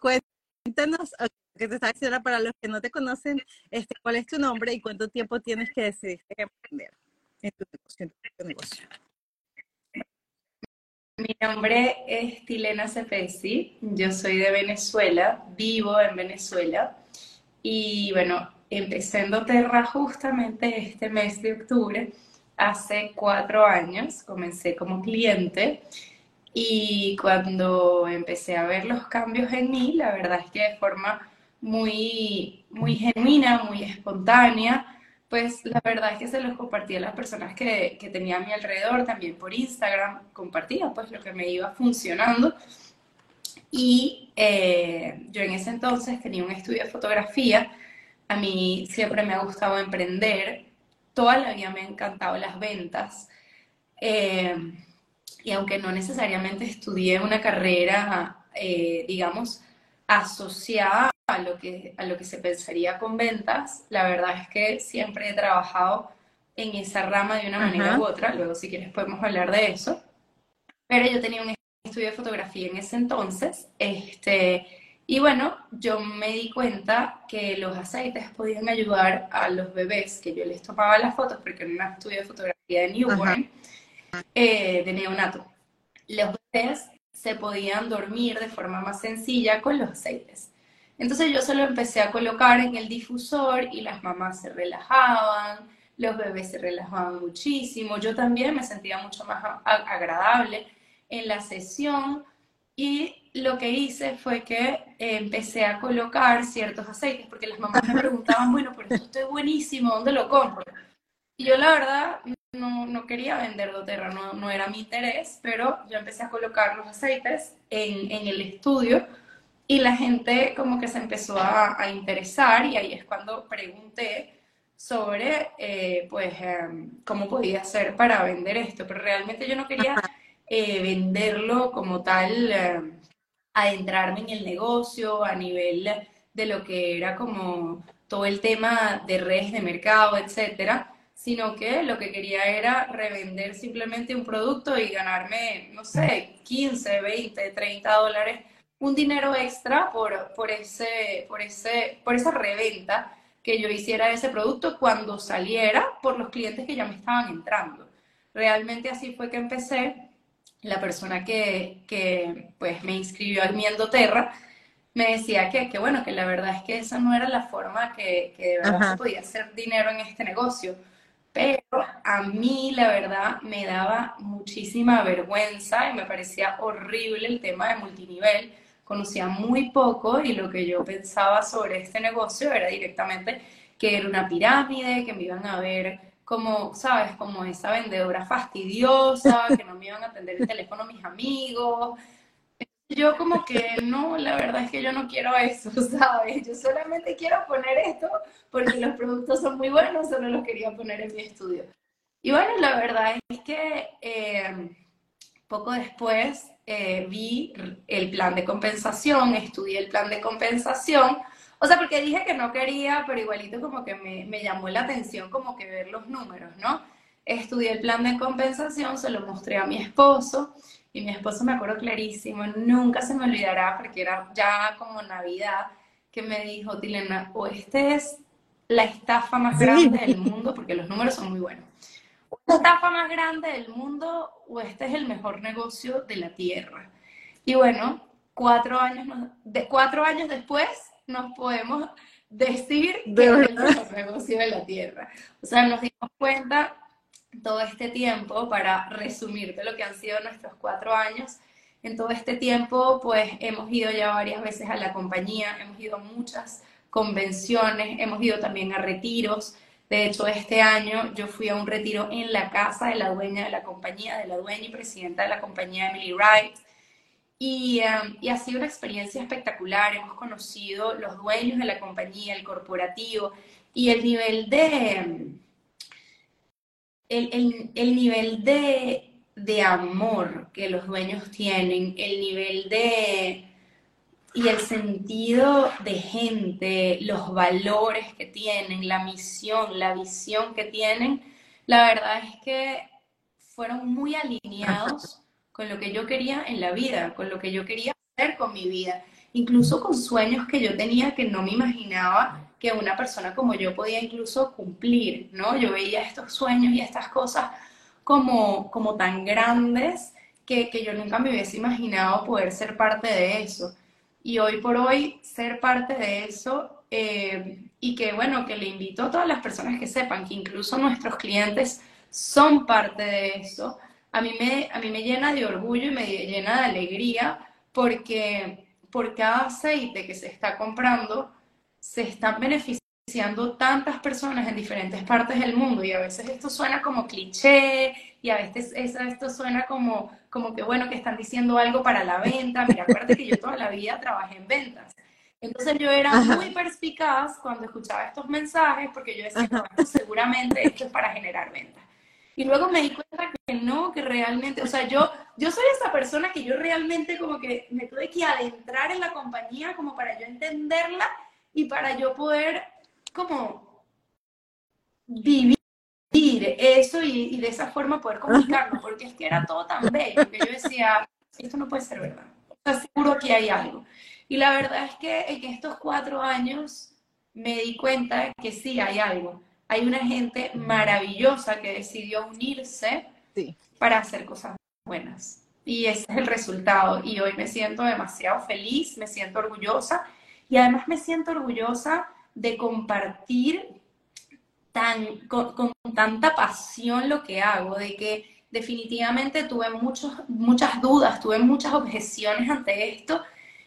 cuéntanos, que te estaba diciendo para los que no te conocen, este, ¿cuál es tu nombre y cuánto tiempo tienes que decidir emprender en tu negocio? Mi nombre es Tilena Cepesi, yo soy de Venezuela, vivo en Venezuela y bueno, empecé en doTERRA justamente este mes de octubre, hace cuatro años, comencé como cliente y cuando empecé a ver los cambios en mí, la verdad es que de forma muy, muy genuina, muy espontánea, pues la verdad es que se los compartía a las personas que, que tenía a mi alrededor, también por Instagram, compartía pues lo que me iba funcionando. Y eh, yo en ese entonces tenía un estudio de fotografía, a mí siempre me ha gustado emprender, toda la vida me han encantado las ventas. Eh, y aunque no necesariamente estudié una carrera, eh, digamos, asociada a lo, que, a lo que se pensaría con ventas, la verdad es que siempre he trabajado en esa rama de una manera u otra, luego si quieres podemos hablar de eso, pero yo tenía un estudio de fotografía en ese entonces, este, y bueno, yo me di cuenta que los aceites podían ayudar a los bebés, que yo les tomaba las fotos porque era un estudio de fotografía de newborn, eh, de neonato. Los bebés se podían dormir de forma más sencilla con los aceites. Entonces yo solo empecé a colocar en el difusor y las mamás se relajaban, los bebés se relajaban muchísimo, yo también me sentía mucho más agradable en la sesión y lo que hice fue que empecé a colocar ciertos aceites porque las mamás me preguntaban, bueno, pero esto es buenísimo, ¿dónde lo compro? Y yo la verdad no, no quería vender doTERRA, no, no, era mi interés, pero yo empecé a colocar los aceites en, en el estudio y la gente como que se empezó a, a interesar y ahí es cuando pregunté sobre eh, pues em, cómo podía hacer para vender esto, pero realmente yo no quería eh, venderlo como tal, em, adentrarme en el negocio a nivel de lo que era como todo el tema de redes de mercado, etcétera, sino que lo que quería era revender simplemente un producto y ganarme, no sé, 15, 20, 30 dólares, un dinero extra por, por, ese, por, ese, por esa reventa que yo hiciera ese producto cuando saliera por los clientes que ya me estaban entrando. Realmente así fue que empecé. La persona que, que pues, me inscribió a mi Endoterra me decía que, que, bueno, que la verdad es que esa no era la forma que, que de verdad se podía hacer dinero en este negocio pero a mí la verdad me daba muchísima vergüenza y me parecía horrible el tema de multinivel. Conocía muy poco y lo que yo pensaba sobre este negocio era directamente que era una pirámide, que me iban a ver como, ¿sabes? Como esa vendedora fastidiosa, que no me iban a atender el teléfono mis amigos, yo como que no, la verdad es que yo no quiero eso, ¿sabes? Yo solamente quiero poner esto porque los productos son muy buenos, solo los quería poner en mi estudio. Y bueno, la verdad es que eh, poco después eh, vi el plan de compensación, estudié el plan de compensación, o sea, porque dije que no quería, pero igualito como que me, me llamó la atención como que ver los números, ¿no? Estudié el plan de compensación, se lo mostré a mi esposo y mi esposo me acuerdo clarísimo, nunca se me olvidará porque era ya como Navidad, que me dijo, Tilena, o este es la estafa más grande del mundo, porque los números son muy buenos. La estafa más grande del mundo o este es el mejor negocio de la Tierra. Y bueno, cuatro años, de, cuatro años después nos podemos decir que es el mejor negocio de la Tierra. O sea, nos dimos cuenta todo este tiempo, para resumirte lo que han sido nuestros cuatro años, en todo este tiempo, pues hemos ido ya varias veces a la compañía, hemos ido a muchas convenciones, hemos ido también a retiros. De hecho, este año yo fui a un retiro en la casa de la dueña de la compañía, de la dueña y presidenta de la compañía, Emily Wright. Y, um, y, ha sido una experiencia espectacular. Hemos conocido los dueños de la compañía, el corporativo y el nivel de, el, el, nivel de, de, amor que los dueños tienen, el nivel de y el sentido de gente, los valores que tienen, la misión, la visión que tienen, la verdad es que fueron muy alineados con lo que yo quería en la vida, con lo que yo quería hacer con mi vida. incluso con sueños que yo tenía que no me imaginaba que una persona como yo podía incluso cumplir, ¿no? Yo veía estos sueños y estas cosas como, como tan grandes que, que yo nunca me hubiese imaginado poder ser parte de eso. Y hoy por hoy ser parte de eso eh, y que bueno, que le invito a todas las personas que sepan que incluso nuestros clientes son parte de eso, a mí me, a mí me llena de orgullo y me llena de alegría porque por cada aceite que se está comprando se están beneficiando tantas personas en diferentes partes del mundo y a veces esto suena como cliché y a veces esto suena como, como que bueno, que están diciendo algo para la venta. Mira, acuérdate que yo toda la vida trabajé en ventas. Entonces yo era muy perspicaz cuando escuchaba estos mensajes porque yo decía, seguramente esto es para generar ventas. Y luego me di cuenta que no, que realmente, o sea, yo, yo soy esa persona que yo realmente como que me tuve que adentrar en la compañía como para yo entenderla y para yo poder como vivir eso y, de esa forma poder comunicarlo, porque es que era todo tan bello que yo decía, esto no puede ser verdad. O sea, seguro que hay algo. Y la verdad es que en estos cuatro años me di cuenta que sí hay algo. Hay una gente maravillosa que decidió unirse para hacer cosas buenas. Y ese es el resultado. Y hoy me siento demasiado feliz, me siento orgullosa y además me siento orgullosa de compartir tan, con, tanta pasión lo que hago, de que definitivamente tuve muchos, muchas dudas, tuve muchas objeciones ante esto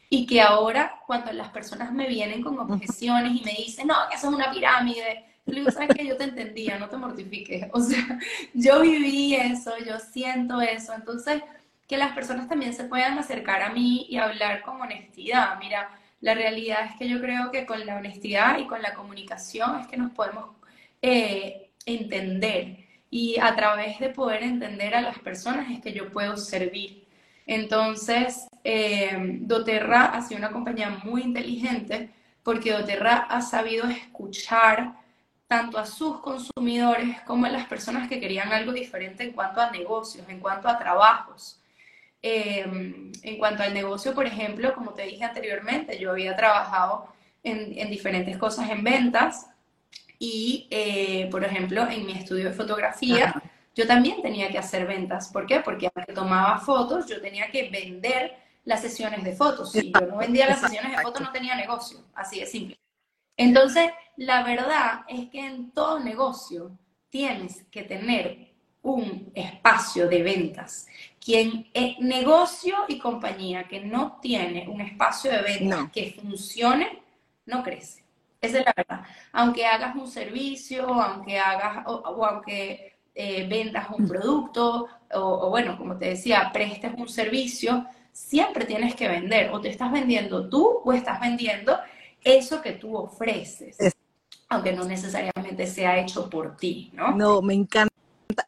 y que ahora cuando las personas me vienen con objeciones y me dicen, no, que eso es una pirámide, le sabes que yo te entendía, no te mortifiques. O sea, yo viví eso, yo siento eso. Entonces, que las personas también se puedan acercar a mí y hablar con honestidad. Mira, la realidad es que yo creo que con la honestidad y con la comunicación es que nos podemos eh, entender. Y a través de poder entender a las personas es que yo puedo servir. Entonces, eh, doTERRA ha sido una compañía muy inteligente porque doTERRA ha sabido escuchar tanto a sus consumidores como a las personas que querían algo diferente en cuanto a negocios, en cuanto a trabajos. Em, en cuanto al negocio, por ejemplo, como te dije anteriormente, yo había trabajado en, diferentes cosas en ventas y, eh, por ejemplo, en mi estudio de fotografía, yo también tenía que hacer ventas. ¿Por qué? Porque aunque tomaba fotos, yo tenía que vender las sesiones de fotos. Si yo no vendía las sesiones de fotos, no tenía negocio. Así de simple. Entonces, la verdad es que en todo negocio tienes que tener un espacio de ventas. Quien es negocio y compañía que no tiene un espacio de ventas que funcione, no crece. Esa es la verdad. Aunque hagas un servicio, aunque hagas o, aunque eh, vendas un producto, o, bueno, como te decía, prestes un servicio, siempre tienes que vender. O te estás vendiendo tú o estás vendiendo eso que tú ofreces. Aunque no necesariamente sea hecho por ti, ¿no? No, me encanta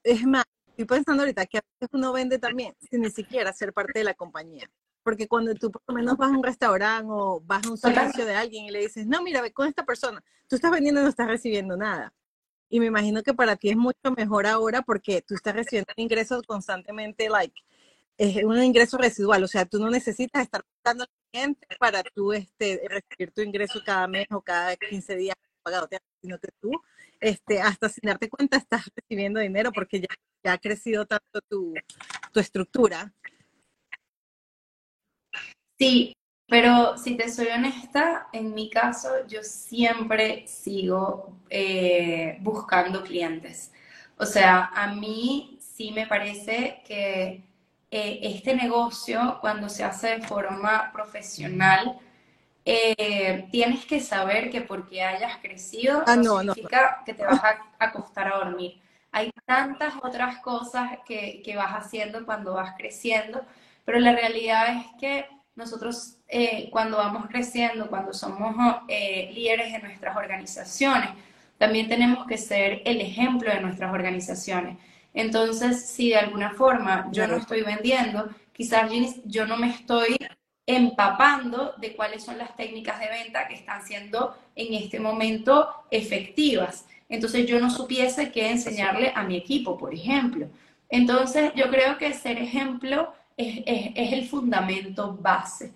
es más, estoy pensando ahorita que a veces uno vende también sin ni siquiera ser parte de la compañía. Porque cuando tú por lo menos vas a un restaurante o vas a un servicio de alguien y le dices, no, mira, ve con esta persona, tú estás vendiendo y no estás recibiendo nada. Y me imagino que para ti es mucho mejor ahora porque tú estás recibiendo ingresos constantemente, like, es un ingreso residual, o sea, tú no necesitas estar buscando al cliente para tú este, recibir tu ingreso cada mes o cada 15 días pagado, sino que tú este, hasta sin darte cuenta estás recibiendo dinero porque ya, ha crecido tanto tu, tu estructura. Sí, pero si te soy honesta, en mi caso yo siempre sigo eh, buscando clientes. O sea, a mí sí me parece que eh, este negocio, cuando se hace de forma profesional, eh, tienes que saber que porque hayas crecido ah, no, significa que te vas a acostar a dormir. Hay tantas otras cosas que, que, vas haciendo cuando vas creciendo, pero la realidad es que nosotros eh, cuando vamos creciendo, cuando somos eh, líderes de nuestras organizaciones, también tenemos que ser el ejemplo de nuestras organizaciones. Entonces, si de alguna forma yo no estoy vendiendo, quizás yo no me estoy empapando de cuáles son las técnicas de venta que están siendo en este momento efectivas. Entonces yo no supiese qué enseñarle a mi equipo, por ejemplo. Entonces yo creo que ser ejemplo es, el fundamento base.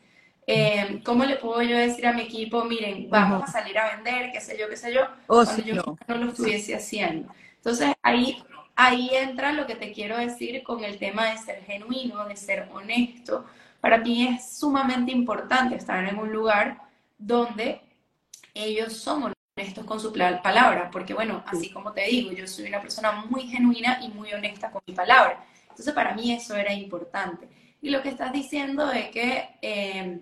Eh, ¿Cómo le puedo yo decir a mi equipo, miren, vamos a salir a vender, qué sé yo, qué sé yo, oh, cuando yo no. lo estuviese haciendo? Entonces ahí, ahí entra lo que te quiero decir con el tema de ser genuino, de ser honesto. Para mí es sumamente importante estar en un lugar donde ellos son honestos con su palabra, porque bueno, así como te digo, yo soy una persona muy genuina y muy honesta con mi palabra. Entonces para mí eso era importante. Y lo que estás diciendo es que eh,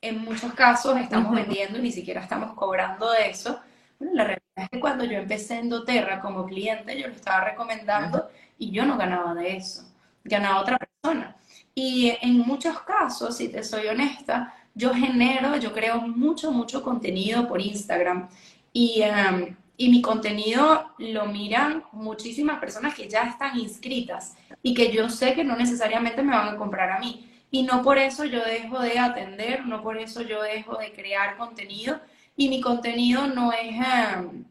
en muchos casos estamos vendiendo y ni siquiera estamos cobrando de eso. Bueno, la realidad es que cuando yo empecé en doTERRA como cliente, yo lo estaba recomendando y yo no ganaba de eso, ganaba otra persona. Y en muchos casos, si te soy honesta, yo genero, yo creo mucho, mucho contenido por Instagram y, em, y mi contenido lo miran muchísimas personas que ya están inscritas y que yo sé que no necesariamente me van a comprar a mí. Y no por eso yo dejo de atender, no por eso yo dejo de crear contenido. Y mi contenido no es... Um,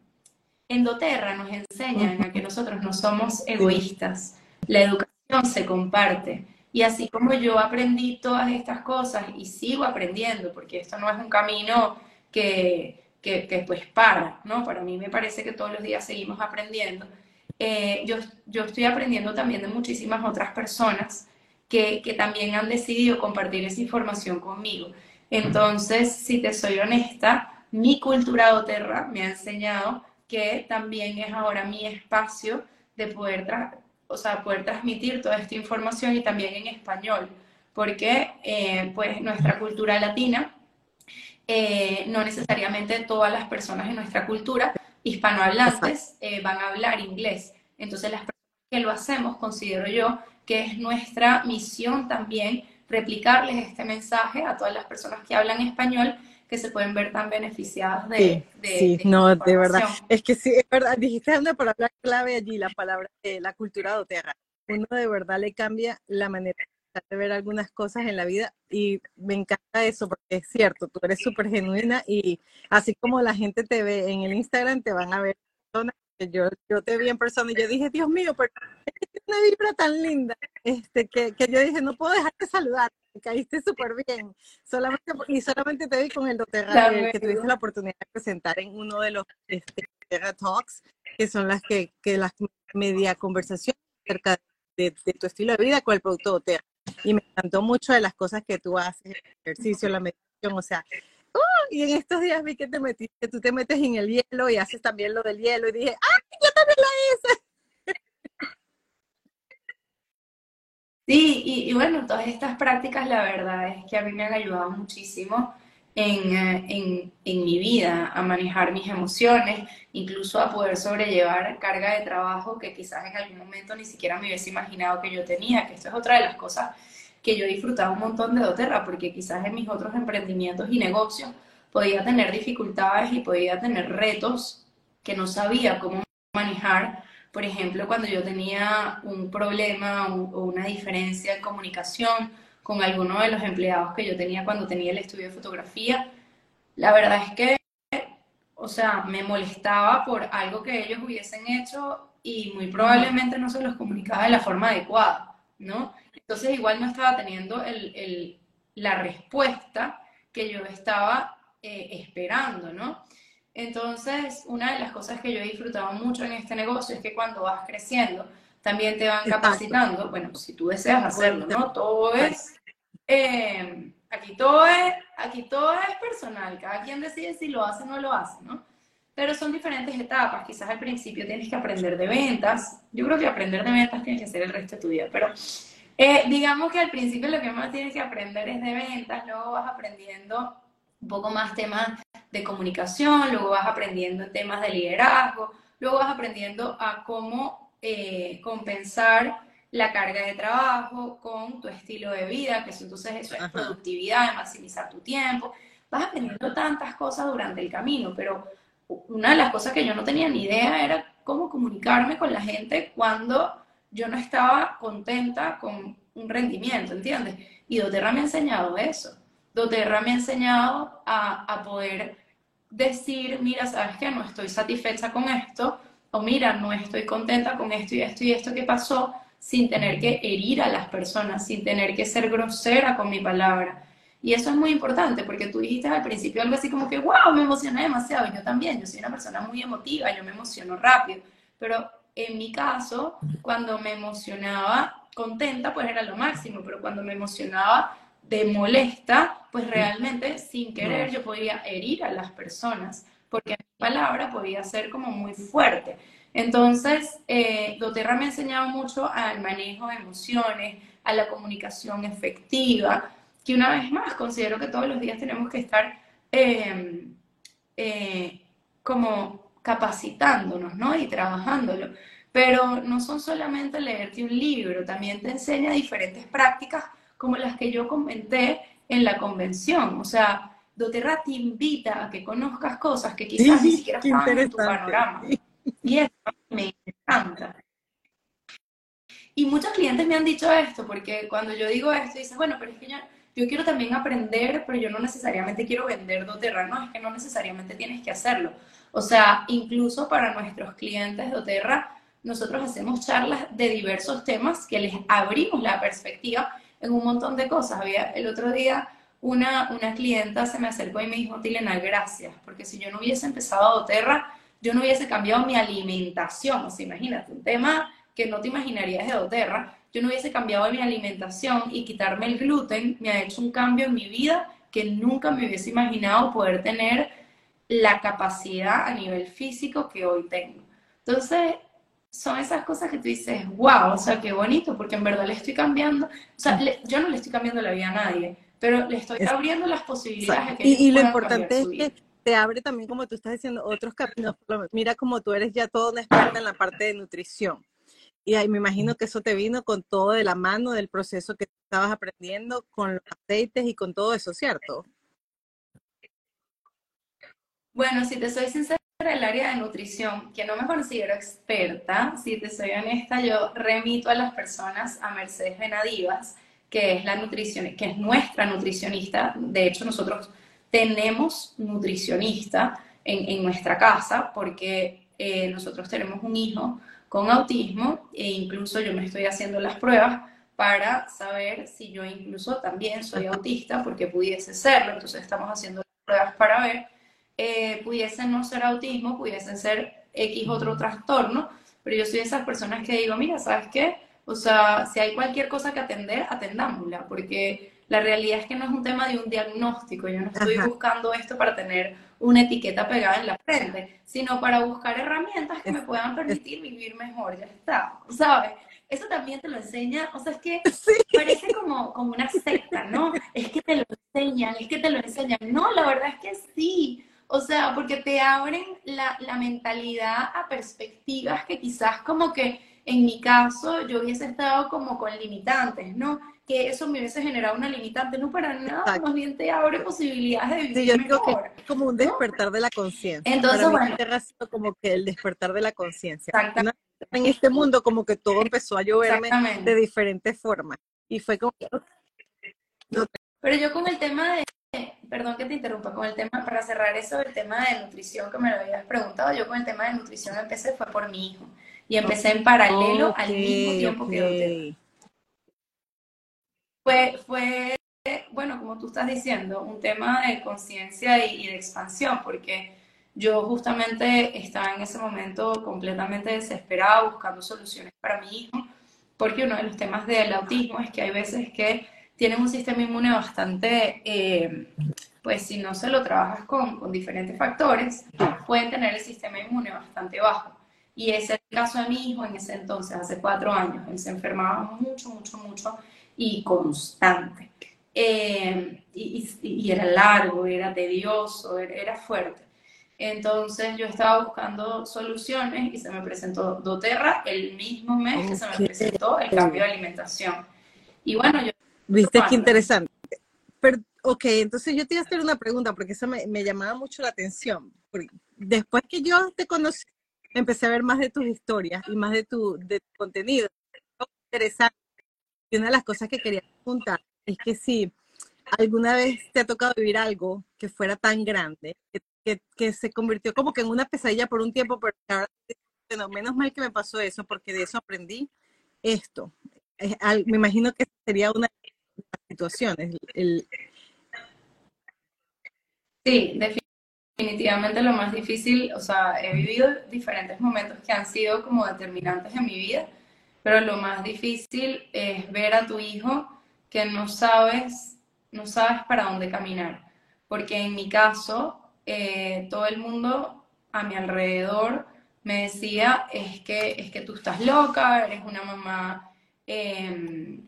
Endoterra nos enseña a que nosotros no somos egoístas. La educación se comparte. Y así como yo aprendí todas estas cosas y sigo aprendiendo, porque esto no es un camino que, que, pues para, ¿no? Para mí me parece que todos los días seguimos aprendiendo. Eh, yo, yo estoy aprendiendo también de muchísimas otras personas que, que, también han decidido compartir esa información conmigo. Entonces, si te soy honesta, mi cultura doterra me ha enseñado que también es ahora mi espacio de poder, o sea, poder transmitir toda esta información y también en español, porque eh, pues nuestra cultura latina, eh, no necesariamente todas las personas en nuestra cultura hispanohablantes eh, van a hablar inglés. Entonces, las personas que lo hacemos, considero yo que es nuestra misión también replicarles este mensaje a todas las personas que hablan español que se pueden ver tan beneficiadas de, sí, sí, no, de verdad. Es que sí, es verdad, dijiste una palabra clave allí, la palabra de la cultura doterra. Uno de verdad le cambia la manera de ver algunas cosas en la vida y me encanta eso porque es cierto, tú eres súper genuina y así como la gente te ve en el Instagram, te van a ver personas yo, yo te vi en persona y yo dije, Dios mío, pero es una vibra tan linda este, que, que yo dije, no puedo dejar de saludar, caíste súper bien, solamente, y solamente te vi con el doTERRA, que tuviste la oportunidad de presentar en uno de los este, Talks, que son las que, que las media conversaciones acerca de, de, tu estilo de vida con el producto doTERRA y me encantó mucho de las cosas que tú haces, el ejercicio, la meditación, o sea, ¡uh! y en estos días vi que te metiste, tú te metes en el hielo y haces también lo del hielo y dije, ¡ay, yo también lo hice! Sí, y, y bueno, todas estas prácticas la verdad es que a mí me han ayudado muchísimo en, en, en, mi vida, a manejar mis emociones, incluso a poder sobrellevar carga de trabajo que quizás en algún momento ni siquiera me hubiese imaginado que yo tenía, que esto es otra de las cosas que yo disfrutaba un montón de doTERRA, porque quizás en mis otros emprendimientos y negocios podía tener dificultades y podía tener retos que no sabía cómo manejar. Por ejemplo, cuando yo tenía un problema o una diferencia en comunicación, con alguno de los empleados que yo tenía cuando tenía el estudio de fotografía. La verdad es que, o sea, me molestaba por algo que ellos hubiesen hecho y muy probablemente no se los comunicaba de la forma adecuada, ¿no? Entonces igual no estaba teniendo el, el, la respuesta que yo estaba eh, esperando, ¿no? Entonces, una de las cosas que yo he disfrutado mucho en este negocio es que cuando vas creciendo, también te van capacitando, bueno, si tú deseas hacerlo, ¿no? Todo es, eh, aquí, todo es, aquí todo es personal, cada quien decide si lo hace o no lo hace, ¿no? Pero son diferentes etapas, quizás al principio tienes que aprender de ventas, yo creo que aprender de ventas tienes que hacer el resto de tu vida, pero eh, digamos que al principio lo que más tienes que aprender es de ventas, luego vas aprendiendo un poco más temas de comunicación, luego vas aprendiendo temas de liderazgo, luego vas aprendiendo a cómo eh, compensar la carga de trabajo con tu estilo de vida, que eso, entonces eso es productividad, maximizar tu tiempo. Vas aprendiendo tantas cosas durante el camino, pero una de las cosas que yo no tenía ni idea era cómo comunicarme con la gente cuando yo no estaba contenta con un rendimiento, ¿entiendes? Y doTERRA me ha enseñado eso. doTERRA me ha enseñado a, a poder decir, mira, sabes que no estoy satisfecha con esto, o mira, no estoy contenta con esto y esto y esto que pasó, sin tener que herir a las personas, sin tener que ser grosera con mi palabra. Y eso es muy importante porque tú dijiste al principio algo así como que, wow, me emocioné demasiado. Y yo también, yo soy una persona muy emotiva, yo me emociono rápido. Pero en mi caso, cuando me emocionaba contenta, pues era lo máximo. Pero cuando me emocionaba de molesta, pues realmente sin querer yo podía herir a las personas. Porque mi palabra podía ser como muy fuerte. Entonces, eh, doTERRA me ha enseñado mucho al manejo de emociones, a la comunicación efectiva, que una vez más considero que todos los días tenemos que estar em, eh, como capacitándonos, ¿no? Y trabajándolo. Pero no son solamente leerte un libro, también te enseña diferentes prácticas como las que yo comenté en la convención. O sea, doTERRA te invita a que conozcas cosas que quizás ni siquiera estaban en tu panorama. Y eso me encanta. Y muchos clientes me han dicho esto, porque cuando yo digo esto, dicen, bueno, pero es que yo, yo quiero también aprender, pero yo no necesariamente quiero vender doTERRA. No, es que no necesariamente tienes que hacerlo. O sea, incluso para nuestros clientes doTERRA, nosotros hacemos charlas de diversos temas que les abrimos la perspectiva en un montón de cosas. Había el otro día una, una clienta se me acercó y me dijo, Tilena, gracias, porque si yo no hubiese empezado doTERRA, yo no hubiese cambiado mi alimentación. O sea, imagínate, un tema que no te imaginarías de doTERRA, yo no hubiese cambiado mi alimentación y quitarme el gluten me ha hecho un cambio en mi vida que nunca me hubiese imaginado poder tener la capacidad a nivel físico que hoy tengo. Entonces, son esas cosas que tú dices, wow, o sea, qué bonito, porque en verdad le estoy cambiando, o sea, yo no le estoy cambiando la vida a nadie, pero le estoy abriendo las posibilidades de que y, y lo importante es que te abre también, como tú estás diciendo, otros caminos. Mira como tú eres ya toda una experta en la parte de nutrición. Y ahí me imagino que eso te vino con todo de la mano del proceso que estabas aprendiendo con los aceites y con todo eso, ¿cierto? Bueno, si te soy sincera, el área de nutrición, que no me considero experta, si te soy honesta, yo remito a las personas a Mercedes Benadivas, que es la nutrición, que es nuestra nutricionista. De hecho, nosotros tenemos nutricionista en, nuestra casa porque eh, nosotros tenemos un hijo con autismo e incluso yo me estoy haciendo las pruebas para saber si yo incluso también soy autista porque pudiese serlo. Entonces estamos haciendo las pruebas para ver. Eh, pudiesen no ser autismo, pudiesen ser X otro trastorno, pero yo soy de esas personas que digo, mira, ¿sabes qué? O sea, si hay cualquier cosa que atender, atendámosla, porque la realidad es que no es un tema de un diagnóstico, yo no estoy buscando esto para tener una etiqueta pegada en la frente, sino para buscar herramientas que me puedan permitir vivir mejor, ya está, ¿sabes? Eso también te lo enseña, o sea, es que parece como, como una secta, ¿no? Es que te lo enseñan, es que te lo enseñan. No, la verdad es que sí. O sea, porque te abren la, la mentalidad a perspectivas que quizás como que en mi caso yo hubiese estado como con limitantes, ¿no? que eso me hubiese generado una limitante, no para nada, más bien te abre posibilidades de vivir sí, yo digo Que es como un despertar de la conciencia. Entonces, bueno. como que el despertar de la conciencia. En este mundo como que todo empezó a lloverme de diferentes formas. Y fue como... Pero yo con el tema de, perdón que te interrumpa, con el tema, para cerrar eso, el tema de nutrición que me lo habías preguntado, yo con el tema de nutrición empecé fue por mi hijo. Y empecé en paralelo al mismo tiempo que que fue, fue, bueno, como tú estás diciendo, un tema de conciencia y, de expansión, porque yo justamente estaba en ese momento completamente desesperada buscando soluciones para mi hijo, porque uno de los temas del autismo es que hay veces que tienen un sistema inmune bastante, eh, pues si no se lo trabajas con, con, diferentes factores, pueden tener el sistema inmune bastante bajo. Y ese es el caso de mi hijo en ese entonces, hace cuatro años. Él se enfermaba mucho, mucho, mucho y constante. Eh, y, era largo, era tedioso, era, fuerte. Entonces yo estaba buscando soluciones y se me presentó doTERRA el mismo mes que se me presentó el cambio de alimentación. Y bueno, yo... Viste qué interesante. Pero, ok, entonces yo te iba a hacer una pregunta porque eso me, me llamaba mucho la atención. Después que yo te conocí, empecé a ver más de tus historias y más de tu, de tu contenido. Interesante y una de las cosas que quería preguntar es que si alguna vez te ha tocado vivir algo que fuera tan grande, que, que, se convirtió como que en una pesadilla por un tiempo, pero ahora, bueno, menos mal que me pasó eso, porque de eso aprendí esto. me imagino que sería una de Sí, definitivamente lo más difícil, o sea, he vivido diferentes momentos que han sido como determinantes en mi vida, pero lo más difícil es ver a tu hijo que no sabes, no sabes para dónde caminar. Porque en mi caso, eh, todo el mundo a mi alrededor me decía, es que, es que tú estás loca, eres una mamá, em,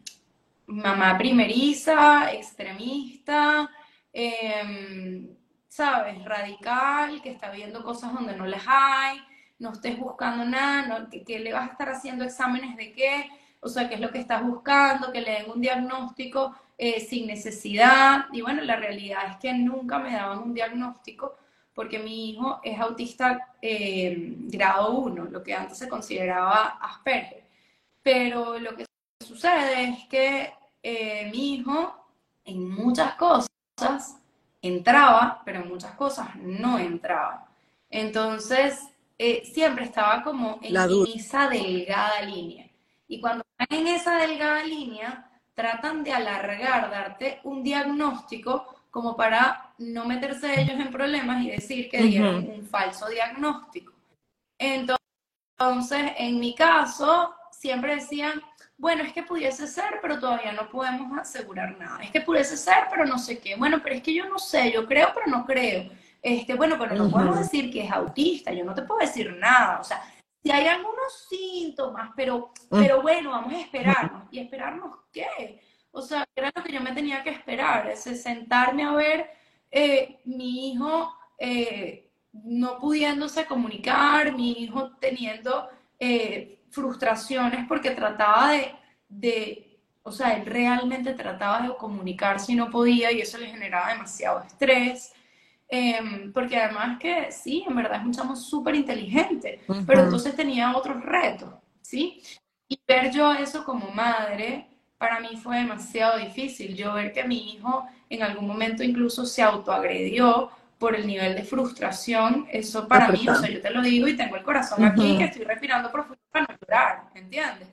mamá primeriza, extremista, em, ¿sabes? Radical, que está viendo cosas donde no las hay, no estés buscando nada, que, le vas a estar haciendo exámenes de qué, o sea, qué es lo que estás buscando, que le den un diagnóstico eh, sin necesidad. Y bueno, la realidad es que nunca me daban un diagnóstico porque mi hijo es autista eh, grado 1, lo que antes se consideraba Asperger. Pero lo que sucede es que eh, mi hijo en muchas cosas entraba, pero en muchas cosas no entraba. Entonces, eh, siempre estaba como en esa delgada línea. Y cuando están en esa delgada línea, tratan de alargar, darte un diagnóstico como para no meterse ellos en problemas y decir que dieron un falso diagnóstico. Entonces, en mi caso, siempre decían, bueno, es que pudiese ser, pero todavía no podemos asegurar nada. Es que pudiese ser, pero no sé qué. Bueno, pero es que yo no sé, yo creo, pero no creo. Este, bueno, pero no podemos decir que es autista, yo no te puedo decir nada. O sea, si hay algunos síntomas, pero, pero bueno, vamos a esperarnos. ¿Y esperarnos qué? O sea, era lo que yo me tenía que esperar, es sentarme a ver eh, mi hijo eh, no pudiéndose comunicar, mi hijo teniendo eh, frustraciones porque trataba de, o sea, él realmente trataba de comunicarse y no podía y eso le generaba demasiado estrés. Em, porque además que sí, en verdad es un chamo súper inteligente, pero entonces tenía otros retos, ¿sí? Y ver yo eso como madre, para mí fue demasiado difícil. Yo ver que mi hijo en algún momento incluso se autoagredió por el nivel de frustración, eso para mí, o sea, yo te lo digo y tengo el corazón aquí, que estoy respirando profundo para no llorar, ¿entiendes?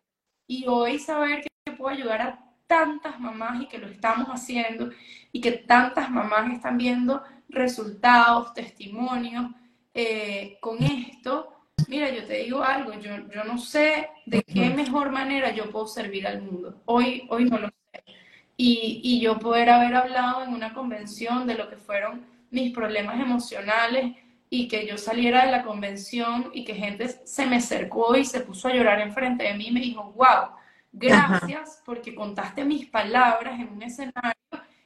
Y hoy saber que puedo ayudar a tantas mamás y que lo estamos haciendo y que tantas mamás están viendo resultados, testimonios eh, con esto, mira, yo te digo algo, yo, yo no sé de qué mejor manera yo puedo servir al mundo. Hoy, hoy no lo sé. Y, y yo poder haber hablado en una convención de lo que fueron mis problemas emocionales y que yo saliera de la convención y que gente se me acercó y se puso a llorar enfrente de mí y me dijo, wow, gracias porque contaste mis palabras en un escenario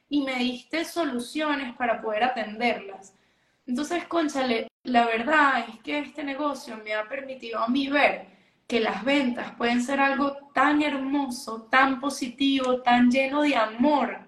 y me diste soluciones para poder atenderlas. Entonces, conchale, la verdad es que este negocio me ha permitido a mí ver que las ventas pueden ser algo tan hermoso, tan positivo, tan lleno de amor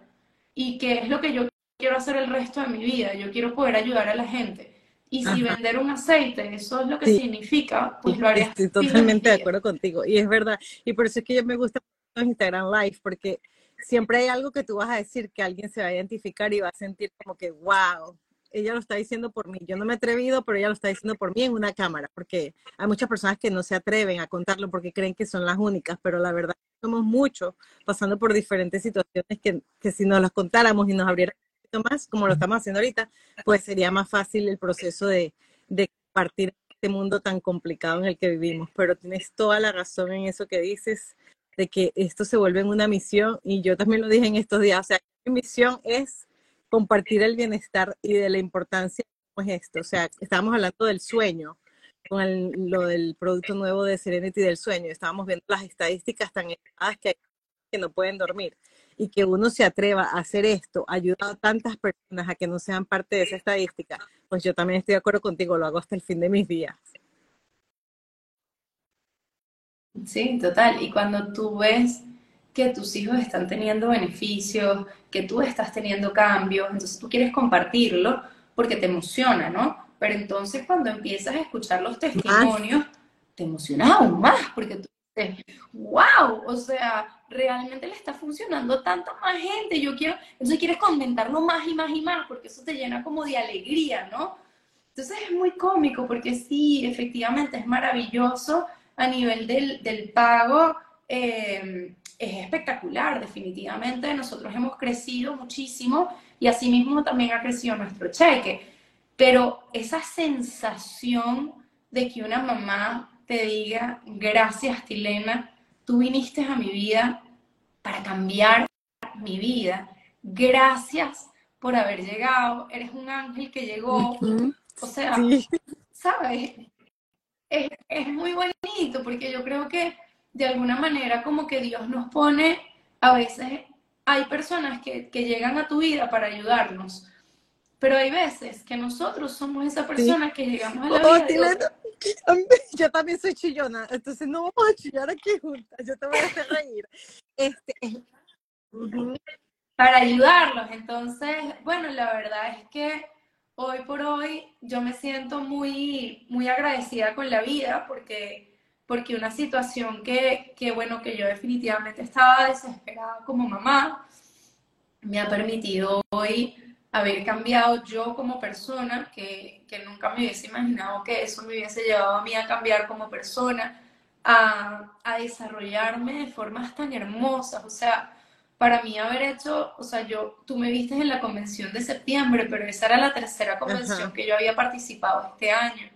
y que es lo que yo quiero hacer el resto de mi vida. Yo quiero poder ayudar a la gente. Y si vender un aceite, eso es lo que significa, pues lo haría. Estoy totalmente de acuerdo contigo. Y es verdad. Y por eso es que yo me gusta Instagram Live, porque siempre hay algo que tú vas a decir que alguien se va a identificar y va a sentir como que, wow, ella lo está diciendo por mí. Yo no me he atrevido, pero ella lo está diciendo por mí en una cámara, porque hay muchas personas que no se atreven a contarlo porque creen que son las únicas, pero la verdad somos muchos pasando por diferentes situaciones que, que si nos las contáramos y nos abriera un poquito más, como lo estamos haciendo ahorita, pues sería más fácil el proceso de, de partir este mundo tan complicado en el que vivimos. Pero tienes toda la razón en eso que dices de que esto se vuelve una misión y yo también lo dije en estos días, o sea, mi misión es compartir el bienestar y de la importancia es esto, o sea, estábamos hablando del sueño con lo del producto nuevo de Serenity del sueño, estábamos viendo las estadísticas tan elevadas que hay que no pueden dormir y que uno se atreva a hacer esto, ayuda a tantas personas a que no sean parte de esa estadística, pues yo también estoy de acuerdo contigo, lo hago hasta el fin de mis días. Sí, total. Y cuando tú ves que tus hijos están teniendo beneficios, que tú estás teniendo cambios, entonces tú quieres compartirlo porque te emociona, ¿no? Pero entonces cuando empiezas a escuchar los testimonios, te emociona aún más porque tú wow, o sea, realmente le está funcionando a tanta más gente, yo quiero, entonces quieres comentarlo más y más y más porque eso te llena como de alegría, ¿no? Entonces es muy cómico porque sí, efectivamente es maravilloso a nivel del, pago eh, es espectacular, definitivamente. Nosotros hemos crecido muchísimo y así mismo también ha crecido nuestro cheque. Pero esa sensación de que una mamá te diga, gracias Tilena, tú viniste a mi vida para cambiar mi vida, gracias por haber llegado, eres un ángel que llegó, o sea, ¿sabes? Es, es muy bonito porque yo creo que de alguna manera como que Dios nos pone, a veces hay personas que, que llegan a tu vida para ayudarnos, pero hay veces que nosotros somos esa persona que llegamos a la oh, vida. Yo también soy chillona, entonces no vamos a chillar aquí juntas, yo te voy a hacer reír. Este, Para ayudarlos, entonces, bueno, la verdad es que hoy por hoy yo me siento muy, muy agradecida con la vida porque, porque una situación que, que, bueno, que yo definitivamente estaba desesperada como mamá, me ha permitido hoy haber cambiado yo como persona, que, que nunca me hubiese imaginado que eso me hubiese llevado a mí a cambiar como persona, a, a desarrollarme de formas tan hermosas, o sea, para mí haber hecho, o sea, yo, tú me viste en la convención de septiembre, pero esa era la tercera convención que yo había participado este año.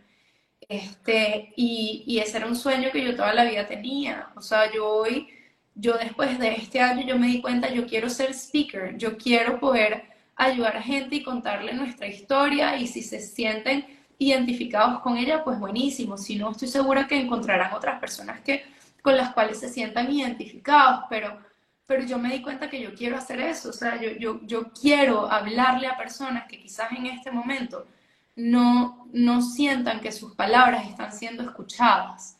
Este, y, y, ese era un sueño que yo toda la vida tenía. O sea, yo hoy, yo después de este año, yo me di cuenta, yo quiero ser speaker, yo quiero poder ayudar a gente y contarle nuestra historia y si se sienten identificados con ella, pues buenísimo. Si no, estoy segura que encontrarán otras personas que, con las cuales se sientan identificados, pero pero yo me di cuenta que yo quiero hacer eso, o sea, yo, yo, yo quiero hablarle a personas que quizás en este momento no, no sientan que sus palabras están siendo escuchadas.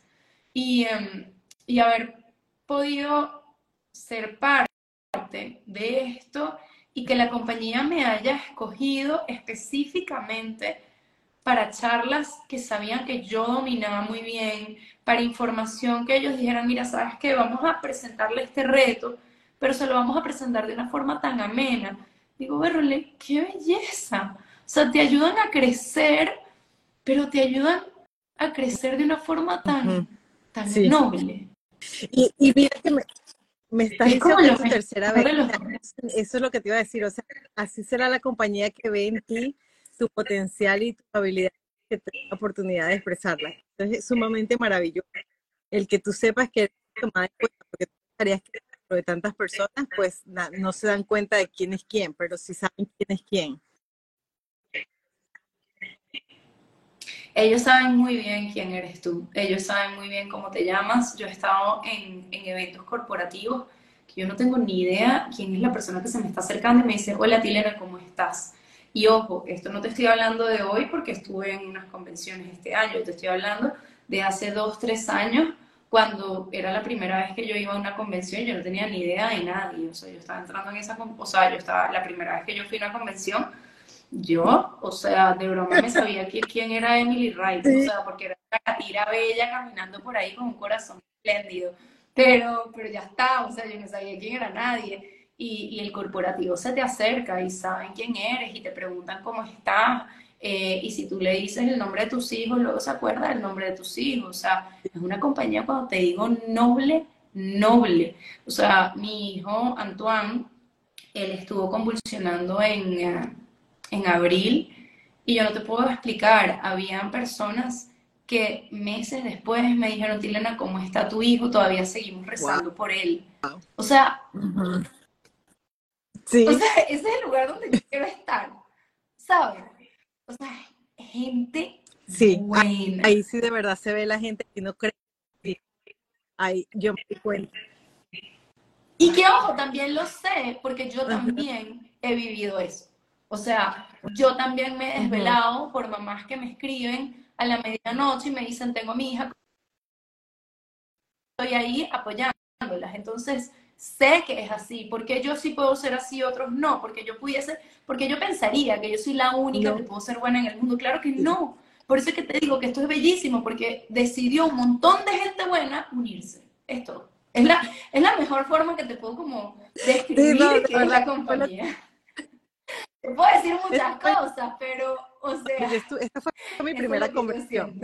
Y, em, y haber podido ser parte de esto y que la compañía me haya escogido específicamente para charlas que sabían que yo dominaba muy bien, para información que ellos dijeran, mira, sabes que vamos a presentarle este reto pero se lo vamos a presentar de una forma tan amena. Digo, Berrole, qué belleza. O sea, te ayudan a crecer, pero te ayudan a crecer de una forma tan, tan noble. Y, y, mira que me, me estás diciendo tu tercera vez. Eso es lo que te iba a decir. O sea, así será la compañía que ve en ti tu potencial y tu habilidad que te da la oportunidad de expresarla. Entonces es sumamente maravilloso el que tú sepas que tomada en cuenta, porque tú estarías que de tantas personas, pues no se dan cuenta de quién es quién, pero sí saben quién es quién. Ellos saben muy bien quién eres tú, ellos saben muy bien cómo te llamas. Yo he estado en, en eventos corporativos que yo no tengo ni idea quién es la persona que se me está acercando y me dice, hola Tilena, ¿cómo estás? Y ojo, esto no te estoy hablando de hoy porque estuve en unas convenciones este año, te estoy hablando de hace dos, tres años cuando era la primera vez que yo iba a una convención, yo no tenía ni idea de nadie, o sea, yo estaba entrando en esa, o sea, yo estaba, la primera vez que yo fui a una convención, yo, o sea, de broma me sabía quién era Emily Wright, o sea, porque era una catira bella caminando por ahí con un corazón espléndido, pero, pero ya está, o sea, yo no sabía quién era nadie, y, y el corporativo se te acerca y saben quién eres y te preguntan cómo estás, eh, y si tú le dices el nombre de tus hijos, luego se acuerda del nombre de tus hijos. O sea, es una compañía cuando te digo noble, noble. O sea, mi hijo Antoine, él estuvo convulsionando en, eh, en abril y yo no te puedo explicar, habían personas que meses después me dijeron, Tilena, ¿cómo está tu hijo? Todavía seguimos rezando por él. O sea, sí. o sea, ese es el lugar donde yo quiero estar, ¿sabes? O sea, gente sí, buena. Ahí, sí de verdad se ve la gente que no cree. Ahí yo me di cuenta. Y que ojo, también lo sé, porque yo también he vivido eso. O sea, yo también me he desvelado por mamás que me escriben a la medianoche y me dicen, tengo a mi hija, estoy ahí apoyándolas. Entonces, sé que es así, porque yo sí puedo ser así, otros no, porque yo pudiese, porque yo pensaría que yo soy la única que puedo ser buena en el mundo, claro que no. Por eso es que te digo que esto es bellísimo, porque decidió un montón de gente buena unirse. Esto es la, es la mejor forma que te puedo como describir que es la compañía. Puedo decir muchas cosas, pero, o sea... Esta fue mi primera conversión.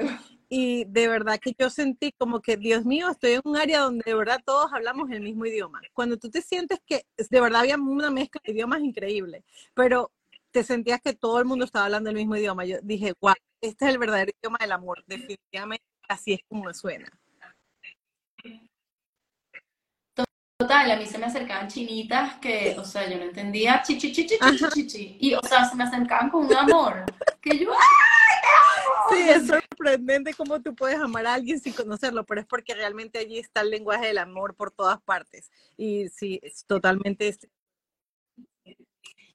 y de verdad que yo sentí como que, Dios mío, estoy en un área donde de verdad todos hablamos el mismo idioma. Cuando tú te sientes que de verdad había una mezcla de idiomas increíble, pero te sentías que todo el mundo estaba hablando el mismo idioma. Yo dije, wow, este es el verdadero idioma del amor. Definitivamente así es como suena. Total, a mí se me acercaban chinitas que, o sea, yo no entendía chichi, chichi, chichi, chichi. Y, o sea, se me acercaban con un amor. Que yo, ¡ay, Sí, es sorprendente cómo tú puedes amar a alguien sin conocerlo, pero es porque realmente allí está el lenguaje del amor por todas partes. Y sí, es totalmente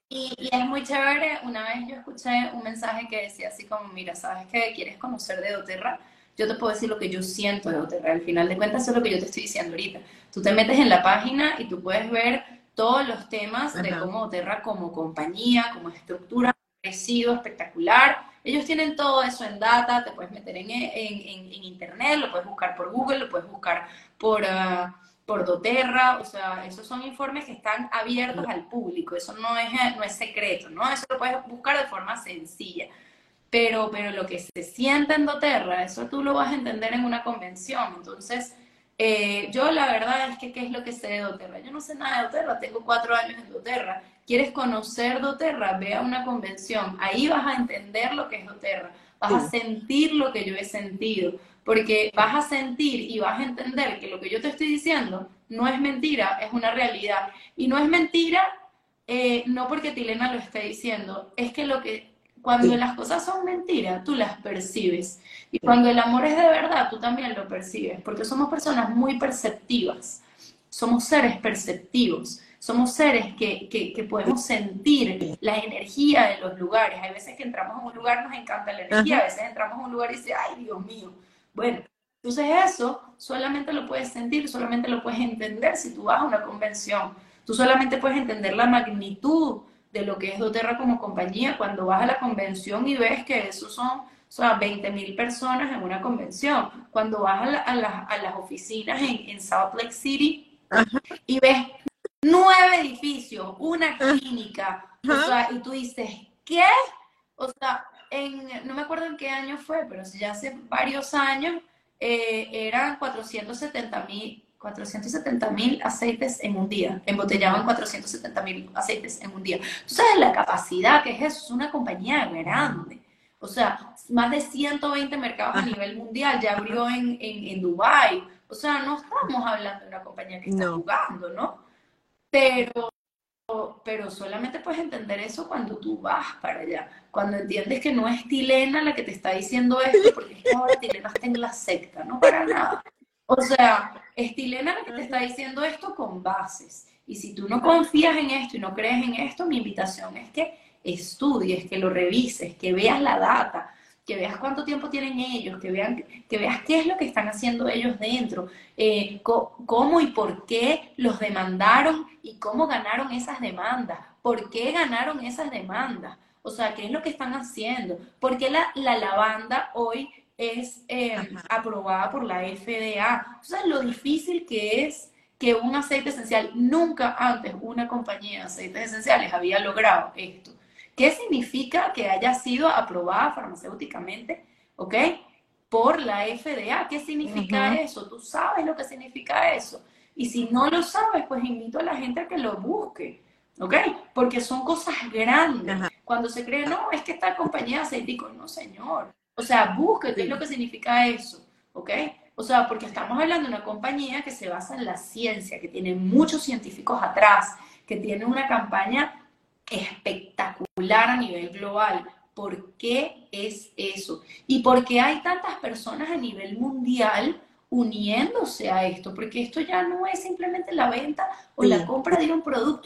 y, es muy chévere, una vez yo escuché un mensaje que decía así como, mira, ¿sabes qué? ¿Quieres conocer de doTERRA? Yo te puedo decir lo que yo siento de doTERRA. Al final de cuentas, eso es lo que yo te estoy diciendo ahorita. Tú te metes en la página y tú puedes ver todos los temas de cómo doTERRA como compañía, como estructura, crecido, espectacular. Ellos tienen todo eso en data, te puedes meter en, en, en, internet, lo puedes buscar por Google, lo puedes buscar por... Uh, por doTERRA, o sea, esos son informes que están abiertos al público, eso no es, no es secreto, ¿no? Eso lo puedes buscar de forma sencilla. Pero, pero lo que se siente en doTERRA, eso tú lo vas a entender en una convención. Entonces, eh, yo la verdad es que, ¿qué es lo que sé de doTERRA? Yo no sé nada de doTERRA, tengo cuatro años en doTERRA. ¿Quieres conocer doTERRA? Ve a una convención, ahí vas a entender lo que es doTERRA, vas a sentir lo que yo he sentido porque vas a sentir y vas a entender que lo que yo te estoy diciendo no es mentira, es una realidad. Y no es mentira eh, no porque Tilena lo esté diciendo, es que lo que cuando las cosas son mentiras, tú las percibes. Y cuando el amor es de verdad, tú también lo percibes, porque somos personas muy perceptivas, somos seres perceptivos. Somos seres que, que, podemos sentir la energía de los lugares. Hay veces que entramos a un lugar, nos encanta la energía, a veces entramos a un lugar y dice, ay Dios mío, bueno, entonces eso solamente lo puedes sentir, solamente lo puedes entender si tú vas a una convención. Tú solamente puedes entender la magnitud de lo que es doTERRA como compañía cuando vas a la convención y ves que esos son o sea, 20 mil personas en una convención. Cuando vas a, las oficinas en, en, Salt Lake City y ves nueve edificios, una clínica, o sea, y tú dices, ¿qué? O sea, no me acuerdo en qué año fue, pero ya hace varios años, eh, eran 470 mil 470 mil aceites en un día, embotellaban 470 mil aceites en un día. Tú sabes la capacidad que es eso, es una compañía grande. O sea, más de 120 mercados a nivel mundial, ya abrió en, en, en Dubái. O sea, no estamos hablando de una compañía que está jugando, ¿no? Pero pero solamente puedes entender eso cuando tú vas para allá, cuando entiendes que no es Tilena la que te está diciendo esto, porque es que ahora Tilena está en la secta, no para nada. O sea, es Tilena la que te está diciendo esto con bases. Y si tú no confías en esto y no crees en esto, mi invitación es que estudies, que lo revises, que veas la data, que veas cuánto tiempo tienen ellos, que, vean, que veas qué es lo que están haciendo ellos dentro, eh, cómo y por qué los demandaron y cómo ganaron esas demandas, por qué ganaron esas demandas, o sea, qué es lo que están haciendo, por qué la, lavanda hoy es eh, aprobada por la FDA. O sea, lo difícil que es que un aceite esencial, nunca antes una compañía de aceites esenciales había logrado esto. ¿Qué significa que haya sido aprobada farmacéuticamente, ok? Por la FDA. ¿Qué significa eso? Tú sabes lo que significa eso. Y si no lo sabes, pues invito a la gente a que lo busque, ¿ok? Porque son cosas grandes. Cuando se cree, no, es que esta compañía aceitico, no, señor. O sea, busque qué es lo que significa eso, ¿ok? O sea, porque estamos hablando de una compañía que se basa en la ciencia, que tiene muchos científicos atrás, que tiene una campaña espectacular a nivel global. ¿Por qué es eso? Y por qué hay tantas personas a nivel mundial uniéndose a esto, porque esto ya no es simplemente la venta o la compra de un producto,